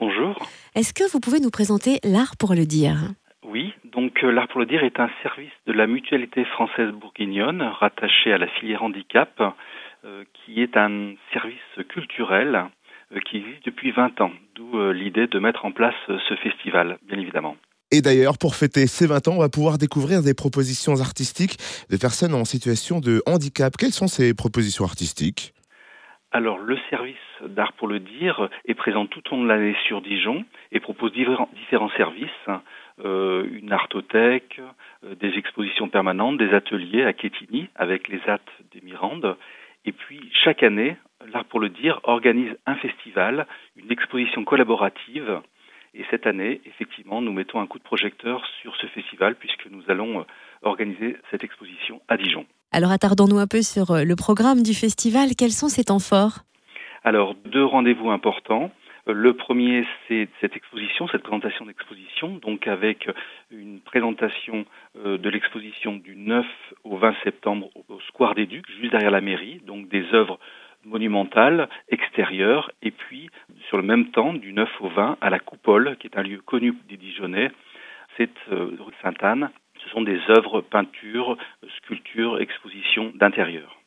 Bonjour. Est-ce que vous pouvez nous présenter l'art pour le dire? Oui, donc euh, l'art pour le dire est un service de la mutualité française bourguignonne rattaché à la filière handicap, euh, qui est un service culturel euh, qui existe depuis 20 ans, d'où l'idée de mettre en place ce festival, bien évidemment. Et d'ailleurs, pour fêter ces 20 ans, on va pouvoir découvrir des propositions artistiques de personnes en situation de handicap. Quelles sont ces propositions artistiques? Alors, le service d'art pour le dire est présent tout au long de l'année sur Dijon et propose différents, services, euh, une artothèque, euh, des expositions permanentes, des ateliers à Quetigny avec les AT des Mirandes. Et puis, chaque année, l'art pour le dire organise un festival, une exposition collaborative. Et cette année, effectivement, nous mettons un coup de projecteur sur ce festival puisque nous allons euh, organiser cette exposition à Dijon. Alors attardons-nous un peu sur euh, le programme du festival. Quels sont ces temps forts? Alors deux rendez-vous importants. Euh, le premier, c'est cette exposition, cette présentation d'exposition, donc avec une présentation euh, de l'exposition du 9 au 20 septembre au Square des Ducs, juste derrière la mairie, donc des œuvres monumentales, extérieures, et puis sur le même temps, du 9 au 20, à la Coupole, qui est un lieu connu des Dijonnais, c'est rue Sainte-Anne, sont des œuvres, peintures, sculptures, expositions d'intérieur.